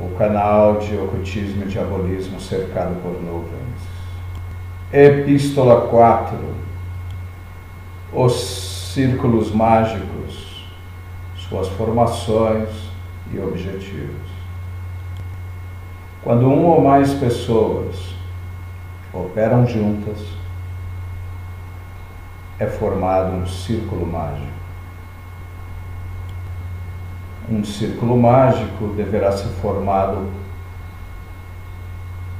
o canal de ocultismo e diabolismo cercado por nuvens. Epístola 4 Os círculos mágicos, suas formações e objetivos. Quando uma ou mais pessoas operam juntas, é formado um círculo mágico. Um círculo mágico deverá ser formado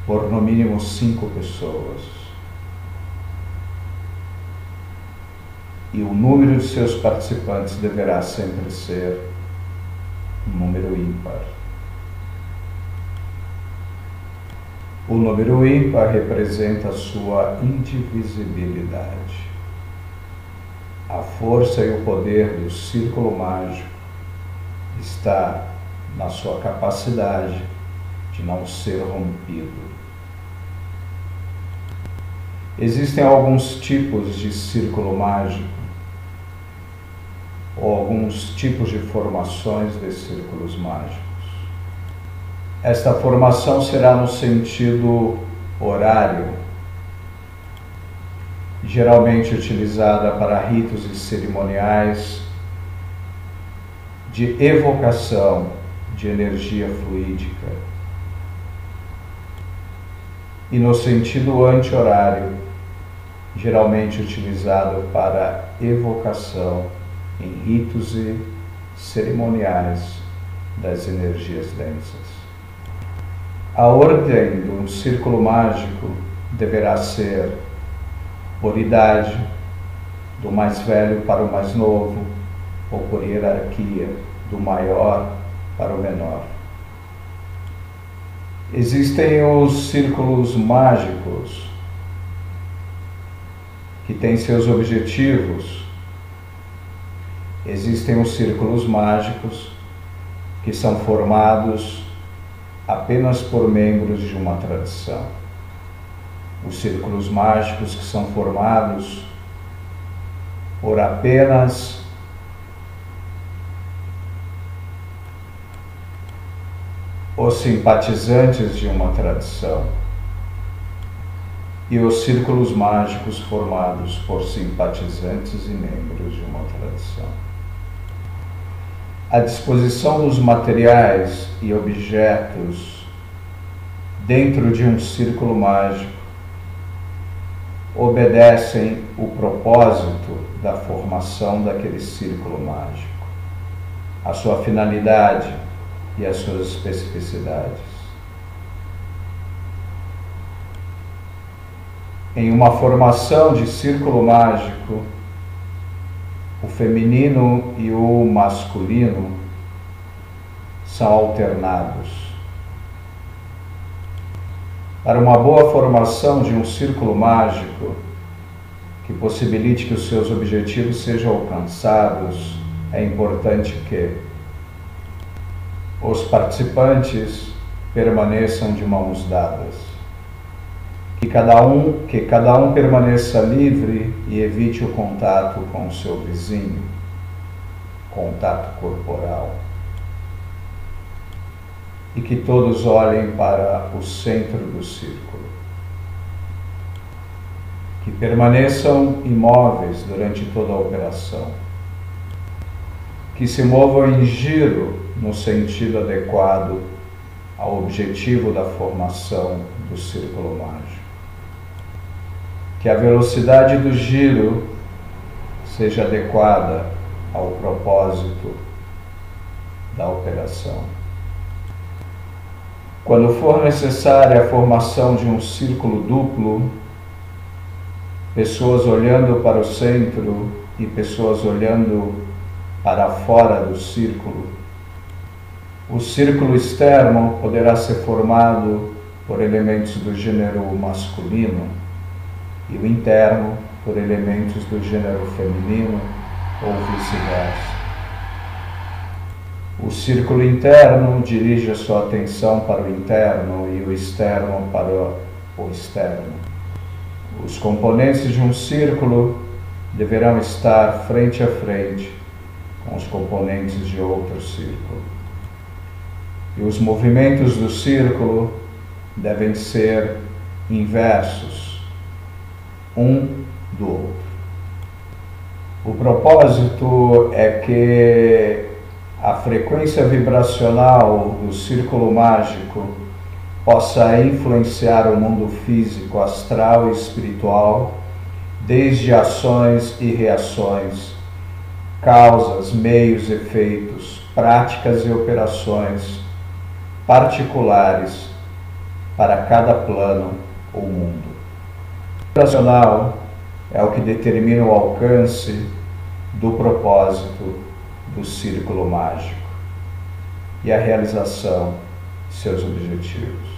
por no mínimo cinco pessoas. E o número de seus participantes deverá sempre ser um número ímpar. O número ímpar representa a sua indivisibilidade. A força e o poder do círculo mágico está na sua capacidade de não ser rompido. Existem alguns tipos de círculo mágico, ou alguns tipos de formações de círculos mágicos. Esta formação será no sentido horário, geralmente utilizada para ritos e cerimoniais de evocação de energia fluídica. E no sentido anti-horário, geralmente utilizado para evocação em ritos e cerimoniais das energias densas. A ordem do círculo mágico deverá ser por idade, do mais velho para o mais novo, ou por hierarquia, do maior para o menor. Existem os círculos mágicos que têm seus objetivos. Existem os círculos mágicos que são formados apenas por membros de uma tradição. Os círculos mágicos que são formados por apenas os simpatizantes de uma tradição e os círculos mágicos formados por simpatizantes e membros de uma tradição. A disposição dos materiais e objetos dentro de um círculo mágico obedecem o propósito da formação daquele círculo mágico, a sua finalidade e as suas especificidades. Em uma formação de círculo mágico, o feminino e o masculino são alternados. Para uma boa formação de um círculo mágico que possibilite que os seus objetivos sejam alcançados, é importante que os participantes permaneçam de mãos dadas. Que cada um, que cada um permaneça livre e evite o contato com o seu vizinho, contato corporal. E que todos olhem para o centro do círculo. Que permaneçam imóveis durante toda a operação. Que se movam em giro no sentido adequado ao objetivo da formação do círculo mágico. Que a velocidade do giro seja adequada ao propósito da operação. Quando for necessária a formação de um círculo duplo, pessoas olhando para o centro e pessoas olhando para fora do círculo, o círculo externo poderá ser formado por elementos do gênero masculino e o interno por elementos do gênero feminino ou vice-versa. O círculo interno dirige a sua atenção para o interno e o externo para o externo. Os componentes de um círculo deverão estar frente a frente com os componentes de outro círculo. E os movimentos do círculo devem ser inversos um do outro. O propósito é que a frequência vibracional do círculo mágico possa influenciar o mundo físico, astral e espiritual, desde ações e reações, causas, meios, efeitos, práticas e operações particulares para cada plano ou mundo. O racional é o que determina o alcance do propósito do círculo mágico e a realização de seus objetivos.